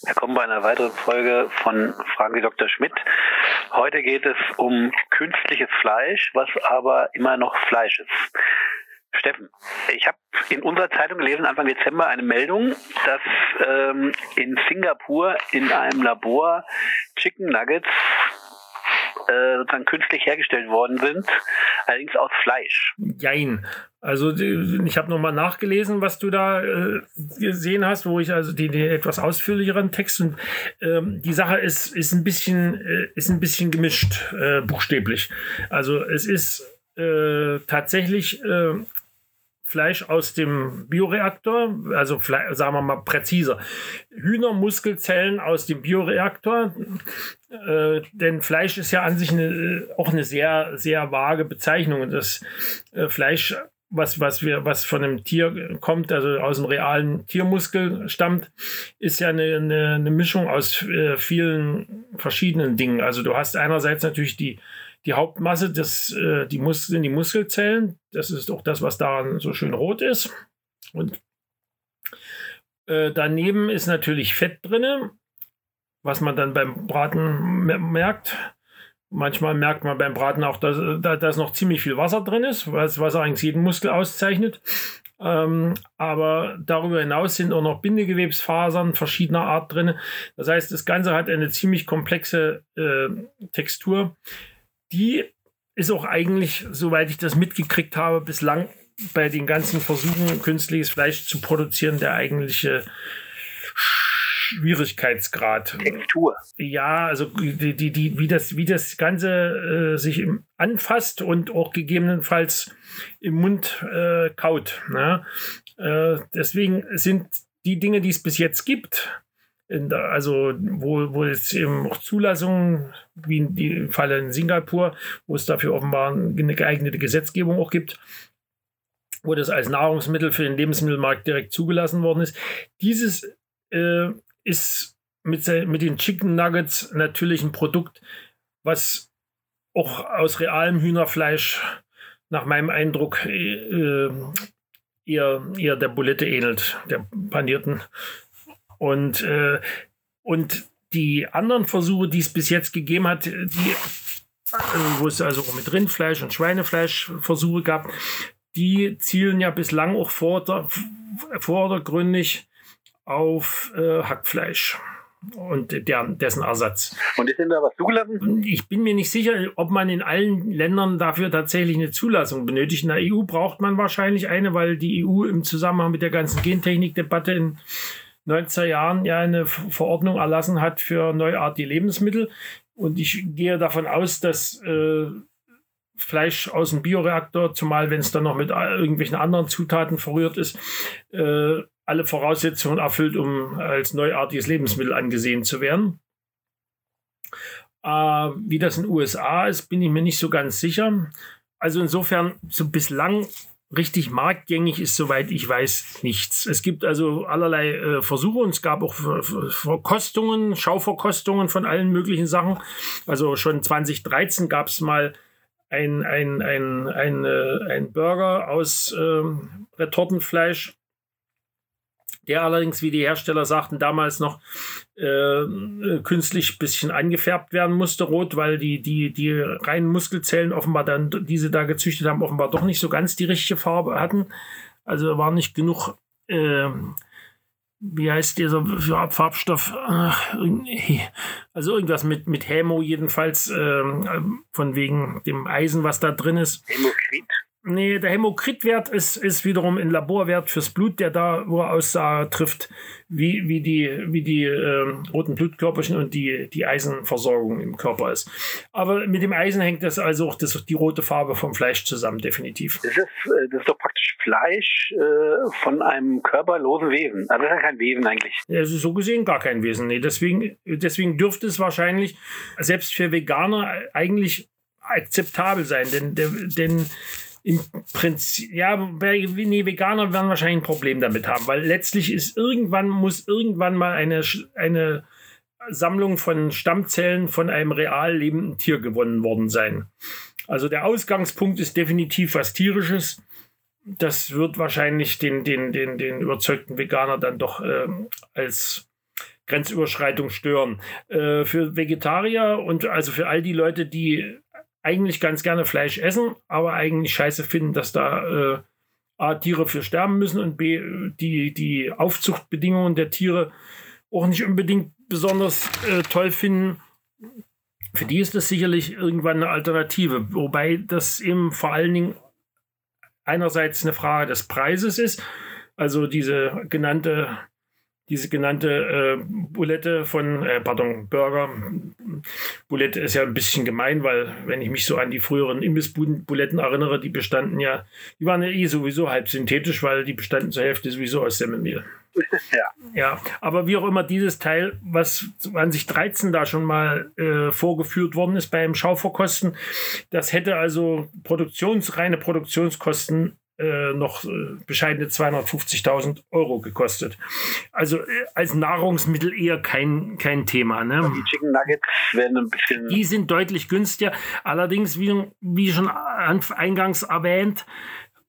Willkommen bei einer weiteren Folge von Fragen Sie Dr. Schmidt. Heute geht es um künstliches Fleisch, was aber immer noch Fleisch ist. Steffen, ich habe in unserer Zeitung gelesen, Anfang Dezember, eine Meldung, dass ähm, in Singapur in einem Labor Chicken Nuggets äh, sozusagen künstlich hergestellt worden sind, allerdings aus Fleisch. Jein. Also ich habe nochmal nachgelesen, was du da äh, gesehen hast, wo ich also den, den etwas ausführlicheren Text und ähm, die Sache ist ist ein bisschen äh, ist ein bisschen gemischt äh, buchstäblich. Also es ist äh, tatsächlich Fleisch aus dem Bioreaktor, also sagen wir mal präziser, Hühnermuskelzellen aus dem Bioreaktor, äh, denn Fleisch ist ja an sich eine, auch eine sehr, sehr vage Bezeichnung. Das äh, Fleisch, was, was, wir, was von einem Tier kommt, also aus dem realen Tiermuskel stammt, ist ja eine, eine, eine Mischung aus äh, vielen verschiedenen Dingen. Also du hast einerseits natürlich die die Hauptmasse, das, äh, die Muskeln, die Muskelzellen, das ist auch das, was daran so schön rot ist. Und äh, daneben ist natürlich Fett drin, was man dann beim Braten merkt. Manchmal merkt man beim Braten auch, dass, dass noch ziemlich viel Wasser drin ist, was, was eigentlich jeden Muskel auszeichnet. Ähm, aber darüber hinaus sind auch noch Bindegewebsfasern verschiedener Art drin. Das heißt, das Ganze hat eine ziemlich komplexe äh, Textur, die ist auch eigentlich, soweit ich das mitgekriegt habe, bislang bei den ganzen Versuchen, künstliches Fleisch zu produzieren, der eigentliche Schwierigkeitsgrad. Textur. Ja, also die, die, die, wie, das, wie das Ganze äh, sich anfasst und auch gegebenenfalls im Mund äh, kaut. Ne? Äh, deswegen sind die Dinge, die es bis jetzt gibt, also wo, wo es eben auch Zulassungen, wie in dem Falle in Singapur, wo es dafür offenbar eine geeignete Gesetzgebung auch gibt, wo das als Nahrungsmittel für den Lebensmittelmarkt direkt zugelassen worden ist. Dieses äh, ist mit, mit den Chicken Nuggets natürlich ein Produkt, was auch aus realem Hühnerfleisch nach meinem Eindruck äh, eher, eher der Bulette ähnelt, der panierten und, äh, und die anderen Versuche, die es bis jetzt gegeben hat, die, äh, wo es also auch mit Rindfleisch und Schweinefleisch Versuche gab, die zielen ja bislang auch vorder vordergründig auf äh, Hackfleisch und der, dessen Ersatz. Und ist denn da was zugelassen? Ich bin mir nicht sicher, ob man in allen Ländern dafür tatsächlich eine Zulassung benötigt. In der EU braucht man wahrscheinlich eine, weil die EU im Zusammenhang mit der ganzen Gentechnikdebatte in 90er Jahren ja eine Verordnung erlassen hat für neuartige Lebensmittel. Und ich gehe davon aus, dass äh, Fleisch aus dem Bioreaktor, zumal wenn es dann noch mit irgendwelchen anderen Zutaten verrührt ist, äh, alle Voraussetzungen erfüllt, um als neuartiges Lebensmittel angesehen zu werden. Äh, wie das in den USA ist, bin ich mir nicht so ganz sicher. Also insofern, so bislang richtig marktgängig ist, soweit ich weiß, nichts. Es gibt also allerlei äh, Versuche und es gab auch Verkostungen, Schauverkostungen von allen möglichen Sachen. Also schon 2013 gab es mal ein, ein, ein, ein, äh, ein Burger aus ähm, Retortenfleisch der allerdings, wie die Hersteller sagten, damals noch äh, künstlich ein bisschen angefärbt werden musste, rot, weil die, die, die reinen Muskelzellen offenbar dann, diese da gezüchtet haben, offenbar doch nicht so ganz die richtige Farbe hatten. Also war nicht genug, äh, wie heißt dieser Farbstoff? Also irgendwas mit, mit Hämo jedenfalls, äh, von wegen dem Eisen, was da drin ist. Hämokrit? Nee, der Hämokritwert ist, ist wiederum ein Laborwert fürs Blut, der da, wo er Aussage trifft, wie, wie die, wie die äh, roten Blutkörperchen und die, die Eisenversorgung im Körper ist. Aber mit dem Eisen hängt das also auch das, die rote Farbe vom Fleisch zusammen, definitiv. Das ist, äh, das ist doch praktisch Fleisch äh, von einem körperlosen Wesen. Also das ist ja kein Wesen eigentlich. Ist so gesehen gar kein Wesen. Nee, deswegen, deswegen dürfte es wahrscheinlich selbst für Veganer eigentlich akzeptabel sein, denn, denn im Prinzip, ja, nee, Veganer werden wahrscheinlich ein Problem damit haben, weil letztlich ist irgendwann, muss irgendwann mal eine, eine Sammlung von Stammzellen von einem real lebenden Tier gewonnen worden sein. Also der Ausgangspunkt ist definitiv was Tierisches. Das wird wahrscheinlich den, den, den, den überzeugten Veganer dann doch äh, als Grenzüberschreitung stören. Äh, für Vegetarier und also für all die Leute, die eigentlich ganz gerne Fleisch essen, aber eigentlich scheiße finden, dass da äh, A, Tiere für sterben müssen und B, die, die Aufzuchtbedingungen der Tiere auch nicht unbedingt besonders äh, toll finden. Für die ist das sicherlich irgendwann eine Alternative, wobei das eben vor allen Dingen einerseits eine Frage des Preises ist, also diese genannte diese genannte äh, Bulette von, äh, pardon, Burger. Bulette ist ja ein bisschen gemein, weil wenn ich mich so an die früheren Imbissbuletten erinnere, die bestanden ja, die waren ja eh sowieso halb synthetisch, weil die bestanden zur Hälfte sowieso aus Semmelmehl. Ja. ja, aber wie auch immer, dieses Teil, was 2013 da schon mal äh, vorgeführt worden ist beim Schauverkosten, das hätte also Produktions, reine Produktionskosten äh, noch äh, bescheidene 250.000 Euro gekostet. Also äh, als Nahrungsmittel eher kein, kein Thema. Ne? Die Chicken Nuggets werden ein bisschen. Die sind deutlich günstiger. Allerdings, wie, wie schon eingangs erwähnt,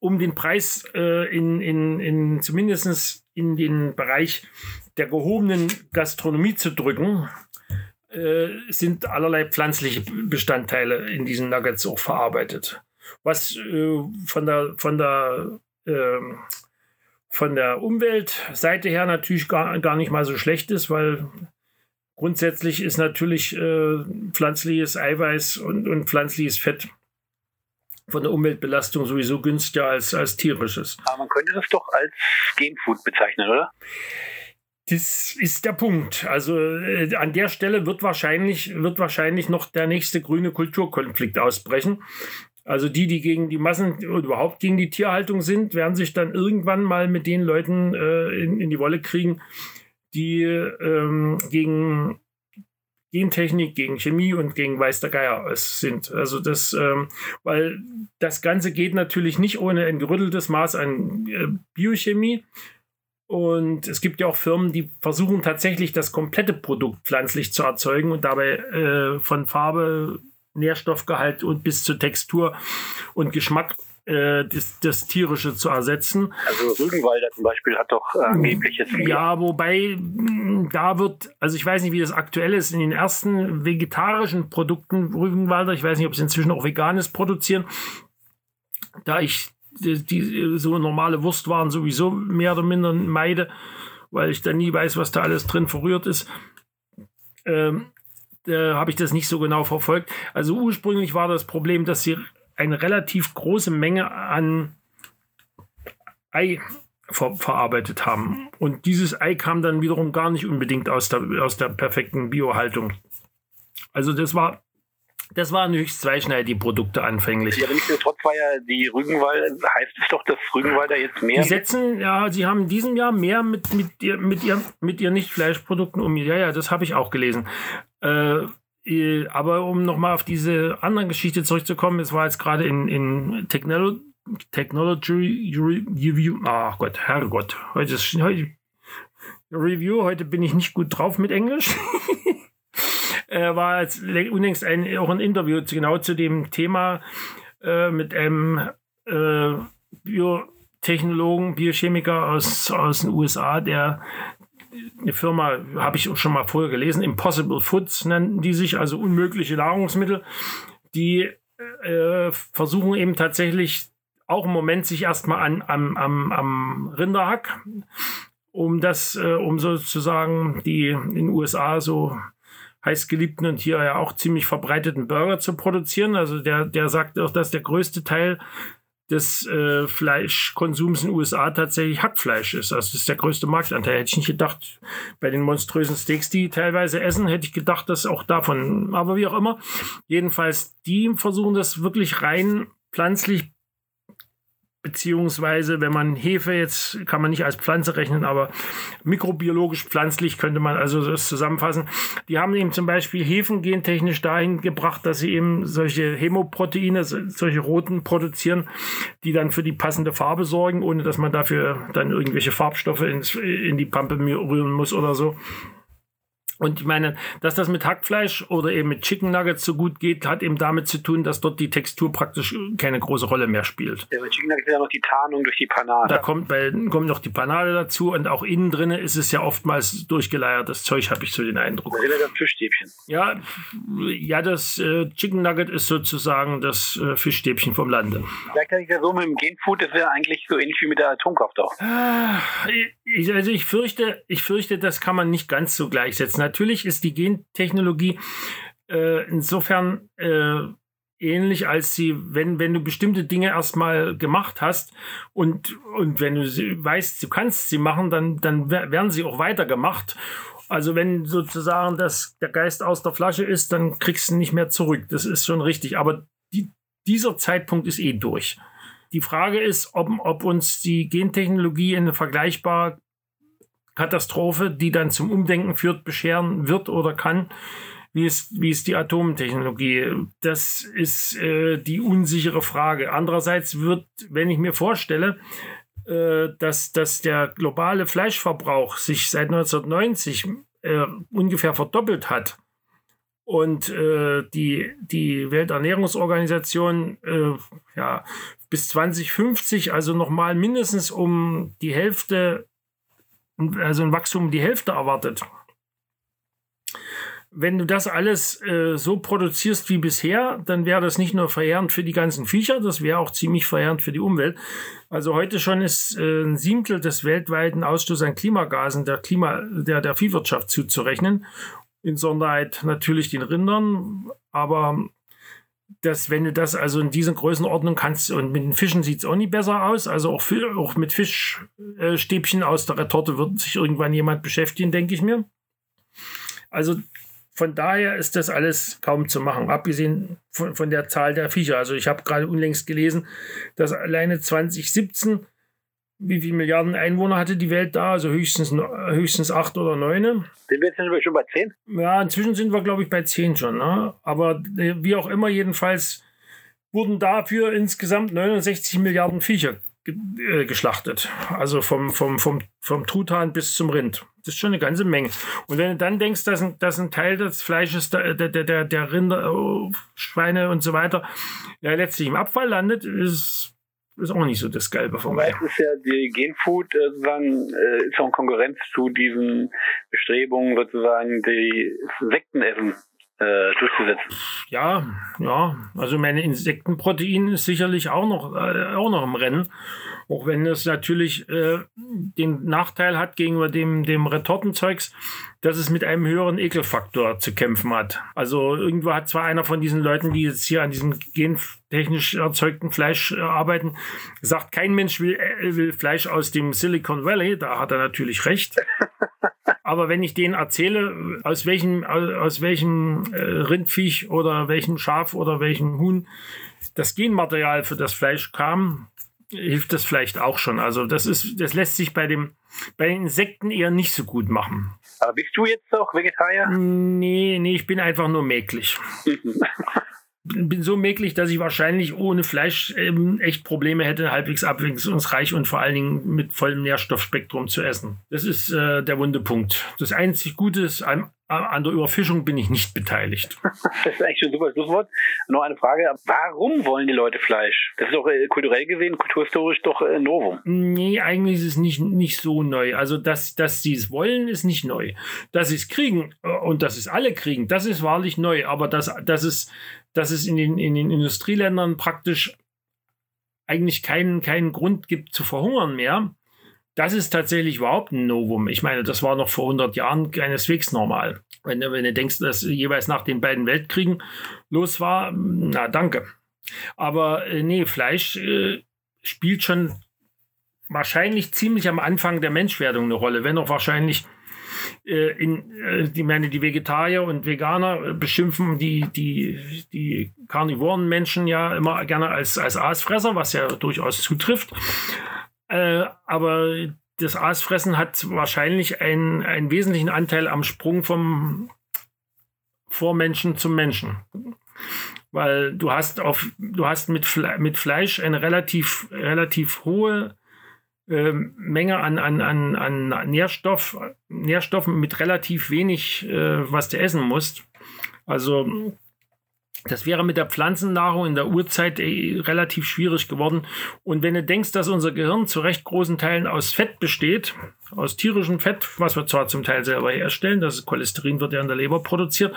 um den Preis äh, in, in, in zumindest in den Bereich der gehobenen Gastronomie zu drücken, äh, sind allerlei pflanzliche Bestandteile in diesen Nuggets auch verarbeitet was äh, von der, von der, äh, von der Umweltseite her natürlich gar, gar nicht mal so schlecht ist, weil grundsätzlich ist natürlich äh, pflanzliches Eiweiß und, und pflanzliches Fett von der Umweltbelastung sowieso günstiger als, als tierisches. Aber man könnte das doch als Genfood bezeichnen, oder? Das ist der Punkt. Also äh, an der Stelle wird wahrscheinlich, wird wahrscheinlich noch der nächste grüne Kulturkonflikt ausbrechen. Also die, die gegen die Massen oder überhaupt gegen die Tierhaltung sind, werden sich dann irgendwann mal mit den Leuten äh, in, in, die Wolle kriegen, die ähm, gegen Gentechnik, gegen Chemie und gegen Weiß der Geier sind. Also das, ähm, weil das Ganze geht natürlich nicht ohne ein gerütteltes Maß an äh, Biochemie. Und es gibt ja auch Firmen, die versuchen tatsächlich das komplette Produkt pflanzlich zu erzeugen und dabei äh, von Farbe Nährstoffgehalt und bis zur Textur und Geschmack äh, das, das, Tierische zu ersetzen. Also Rügenwalder zum Beispiel hat doch äh, angeblich jetzt. Ja, wobei mm, da wird, also ich weiß nicht, wie das aktuell ist, in den ersten vegetarischen Produkten Rügenwalder, ich weiß nicht, ob sie inzwischen auch veganes produzieren, da ich die, die so normale Wurstwaren sowieso mehr oder minder meide, weil ich da nie weiß, was da alles drin verrührt ist. Ähm, äh, habe ich das nicht so genau verfolgt. Also ursprünglich war das Problem, dass sie eine relativ große Menge an Ei ver verarbeitet haben. Und dieses Ei kam dann wiederum gar nicht unbedingt aus der, aus der perfekten Biohaltung. Also das war das waren höchst zweischneidige Produkte anfänglich. Ja, nichtsdestotrotz war ja die Rügenwalder, heißt es doch, dass Rügenwalder jetzt mehr. Die setzen, ja, sie haben in diesem Jahr mehr mit, mit, ihr, mit, ihr, mit ihren Nicht-Fleischprodukten um. Ja, ja, das habe ich auch gelesen. Äh, äh, aber um nochmal auf diese andere Geschichte zurückzukommen, es war jetzt gerade in, in Technolo Technology Review. Ach Gott, Herrgott. Heute ist heute, Review. Heute bin ich nicht gut drauf mit Englisch. äh, war jetzt unlängst ein, auch ein Interview genau zu dem Thema äh, mit einem äh, Biotechnologen, Biochemiker aus, aus den USA, der eine Firma, habe ich schon mal vorher gelesen, Impossible Foods nannten die sich, also unmögliche Nahrungsmittel, die äh, versuchen eben tatsächlich auch im Moment sich erstmal an, am, am, am Rinderhack, um das, äh, um sozusagen die in den USA so heißgeliebten und hier ja auch ziemlich verbreiteten Burger zu produzieren. Also der, der sagt auch, dass der größte Teil des äh, Fleischkonsums in den USA tatsächlich Hackfleisch ist. Also das ist der größte Marktanteil. Hätte ich nicht gedacht, bei den monströsen Steaks, die teilweise essen, hätte ich gedacht, dass auch davon, aber wie auch immer. Jedenfalls, die versuchen das wirklich rein pflanzlich beziehungsweise wenn man Hefe jetzt kann man nicht als Pflanze rechnen, aber mikrobiologisch pflanzlich könnte man also das zusammenfassen. Die haben eben zum Beispiel Hefen gentechnisch dahin gebracht, dass sie eben solche Hämoproteine, solche roten produzieren, die dann für die passende Farbe sorgen, ohne dass man dafür dann irgendwelche Farbstoffe ins, in die Pampe rühren muss oder so. Und ich meine, dass das mit Hackfleisch oder eben mit Chicken Nuggets so gut geht, hat eben damit zu tun, dass dort die Textur praktisch keine große Rolle mehr spielt. Ja, bei Chicken Nuggets ist ja noch die Tarnung durch die Panade. Da kommt, bei, kommt noch die Panade dazu und auch innen drin ist es ja oftmals durchgeleiertes Zeug, habe ich so den Eindruck. Das sind Fischstäbchen. Ja, ja, das äh, Chicken Nugget ist sozusagen das äh, Fischstäbchen vom Lande. Gleichzeitig ja so mit dem Genfood, das wäre eigentlich so ähnlich wie mit der Atomkraft auch. Ah, ich, also ich fürchte, ich fürchte, das kann man nicht ganz so gleichsetzen natürlich ist die Gentechnologie äh, insofern äh, ähnlich, als sie, wenn, wenn du bestimmte Dinge erstmal gemacht hast und, und wenn du sie weißt, du kannst sie machen, dann, dann werden sie auch weitergemacht. Also wenn sozusagen das, der Geist aus der Flasche ist, dann kriegst du ihn nicht mehr zurück. Das ist schon richtig. Aber die, dieser Zeitpunkt ist eh durch. Die Frage ist, ob, ob uns die Gentechnologie in eine vergleichbar Katastrophe, die dann zum Umdenken führt, bescheren wird oder kann, wie ist, wie ist die Atomtechnologie? Das ist äh, die unsichere Frage. Andererseits wird, wenn ich mir vorstelle, äh, dass, dass der globale Fleischverbrauch sich seit 1990 äh, ungefähr verdoppelt hat und äh, die, die Welternährungsorganisation äh, ja, bis 2050 also nochmal mindestens um die Hälfte also ein Wachstum um die Hälfte erwartet. Wenn du das alles äh, so produzierst wie bisher, dann wäre das nicht nur verheerend für die ganzen Viecher, das wäre auch ziemlich verheerend für die Umwelt. Also heute schon ist äh, ein Siebtel des weltweiten Ausstoßes an Klimagasen der, Klima, der, der Viehwirtschaft zuzurechnen. In Sonderheit natürlich den Rindern, aber dass wenn du das also in diesen Größenordnung kannst und mit den Fischen sieht es auch nicht besser aus. Also auch, auch mit Fischstäbchen aus der Retorte wird sich irgendwann jemand beschäftigen, denke ich mir. Also von daher ist das alles kaum zu machen, abgesehen von, von der Zahl der Viecher. Also ich habe gerade unlängst gelesen, dass alleine 2017 wie viele Milliarden Einwohner hatte die Welt da? Also höchstens, höchstens acht oder neun. Sind wir jetzt schon bei zehn? Ja, inzwischen sind wir, glaube ich, bei zehn schon. Ne? Aber äh, wie auch immer, jedenfalls wurden dafür insgesamt 69 Milliarden Viecher ge äh, geschlachtet. Also vom, vom, vom, vom Truthahn bis zum Rind. Das ist schon eine ganze Menge. Und wenn du dann denkst, dass ein, dass ein Teil des Fleisches der, der, der, der Rinder, oh, Schweine und so weiter ja letztlich im Abfall landet, ist ist auch nicht so das Gelbe vom Ei. ist ja die Genfood äh, sozusagen äh, ist auch in Konkurrenz zu diesen Bestrebungen sozusagen die Insektenessen äh, durchzusetzen. Ja, ja. Also meine Insektenprotein ist sicherlich auch noch äh, auch noch im Rennen. Auch wenn es natürlich äh, den Nachteil hat gegenüber dem, dem Retortenzeugs, dass es mit einem höheren Ekelfaktor zu kämpfen hat. Also irgendwo hat zwar einer von diesen Leuten, die jetzt hier an diesem gentechnisch erzeugten Fleisch äh, arbeiten, gesagt, kein Mensch will, äh, will Fleisch aus dem Silicon Valley. Da hat er natürlich recht. Aber wenn ich denen erzähle, aus welchem, aus welchem äh, Rindviech oder welchem Schaf oder welchem Huhn das Genmaterial für das Fleisch kam, hilft das vielleicht auch schon. Also das ist, das lässt sich bei dem, bei den Insekten eher nicht so gut machen. Aber bist du jetzt auch Vegetarier? Nee, nee, ich bin einfach nur mäglich. bin so mäglich, dass ich wahrscheinlich ohne Fleisch ähm, echt Probleme hätte, halbwegs abwechslungsreich und vor allen Dingen mit vollem Nährstoffspektrum zu essen. Das ist äh, der wunde Punkt. Das einzig Gute ist, an, an der Überfischung bin ich nicht beteiligt. das ist eigentlich schon ein super Schlusswort. Noch eine Frage. Warum wollen die Leute Fleisch? Das ist doch äh, kulturell gesehen, kulturhistorisch doch äh, Novum. Nee, eigentlich ist es nicht, nicht so neu. Also, dass, dass sie es wollen, ist nicht neu. Dass sie es kriegen äh, und dass es alle kriegen, das ist wahrlich neu. Aber dass, dass es dass es in den, in den Industrieländern praktisch eigentlich keinen, keinen Grund gibt zu verhungern mehr. Das ist tatsächlich überhaupt ein Novum. Ich meine, das war noch vor 100 Jahren keineswegs normal. Wenn, wenn du denkst, dass jeweils nach den beiden Weltkriegen los war, na danke. Aber äh, nee, Fleisch äh, spielt schon wahrscheinlich ziemlich am Anfang der Menschwerdung eine Rolle, wenn auch wahrscheinlich äh, in, äh, die meine, die Vegetarier und Veganer beschimpfen die, die, die karnivoren Menschen ja immer gerne als, als Aasfresser, was ja durchaus zutrifft. Äh, aber das Aasfressen hat wahrscheinlich einen, einen wesentlichen Anteil am Sprung vom Vormenschen zum Menschen. Weil du hast auf, du hast mit, Fle mit Fleisch eine relativ, relativ hohe äh, Menge an, an, an, an Nährstoff, Nährstoffen mit relativ wenig, äh, was du essen musst. Also das wäre mit der Pflanzennahrung in der Urzeit äh, relativ schwierig geworden. Und wenn du denkst, dass unser Gehirn zu recht großen Teilen aus Fett besteht, aus tierischem Fett, was wir zwar zum Teil selber herstellen, das Cholesterin wird ja in der Leber produziert,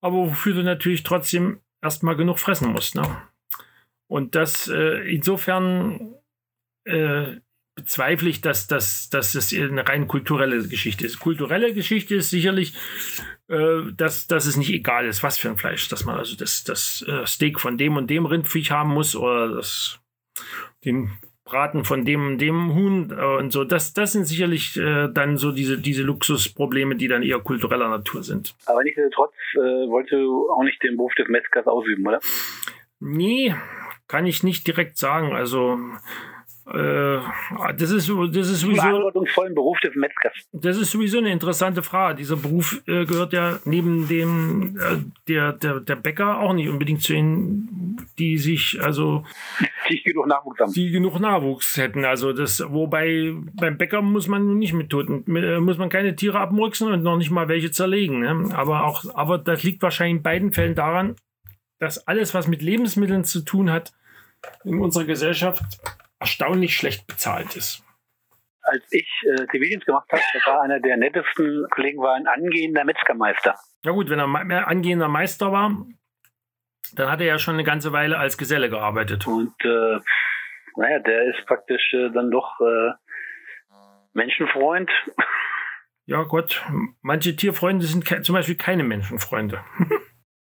aber wofür du natürlich trotzdem erstmal genug fressen musst. Ne? Und das äh, insofern äh, bezweifle ich, dass, dass, dass das eine rein kulturelle Geschichte ist. Kulturelle Geschichte ist sicherlich, äh, dass, dass es nicht egal ist, was für ein Fleisch, dass man also das, das äh, Steak von dem und dem Rindviech haben muss oder das, den Braten von dem und dem Huhn äh, und so. Das, das sind sicherlich äh, dann so diese, diese Luxusprobleme, die dann eher kultureller Natur sind. Aber nichtsdestotrotz äh, wolltest du auch nicht den Beruf des Metzgers ausüben, oder? Nee, kann ich nicht direkt sagen. Also das ist, das ist sowieso. Verantwortungsvollen Beruf des Metzgers. Das ist sowieso eine interessante Frage. Dieser Beruf äh, gehört ja neben dem äh, der, der, der Bäcker auch nicht unbedingt zu denen, die sich also die genug Nachwuchs haben. Die genug Nachwuchs hätten. Also das, wobei beim Bäcker muss man nicht mit Toten, äh, muss man keine Tiere abmurksen und noch nicht mal welche zerlegen. Ne? Aber auch, aber das liegt wahrscheinlich in beiden Fällen daran, dass alles, was mit Lebensmitteln zu tun hat, in unserer Gesellschaft erstaunlich schlecht bezahlt ist. Als ich äh, Zivildienst gemacht habe, war einer der nettesten Kollegen, war ein angehender Metzgermeister. Ja gut, wenn er mehr angehender Meister war, dann hat er ja schon eine ganze Weile als Geselle gearbeitet. Und äh, naja, der ist praktisch äh, dann doch äh, Menschenfreund. Ja Gott, manche Tierfreunde sind zum Beispiel keine Menschenfreunde.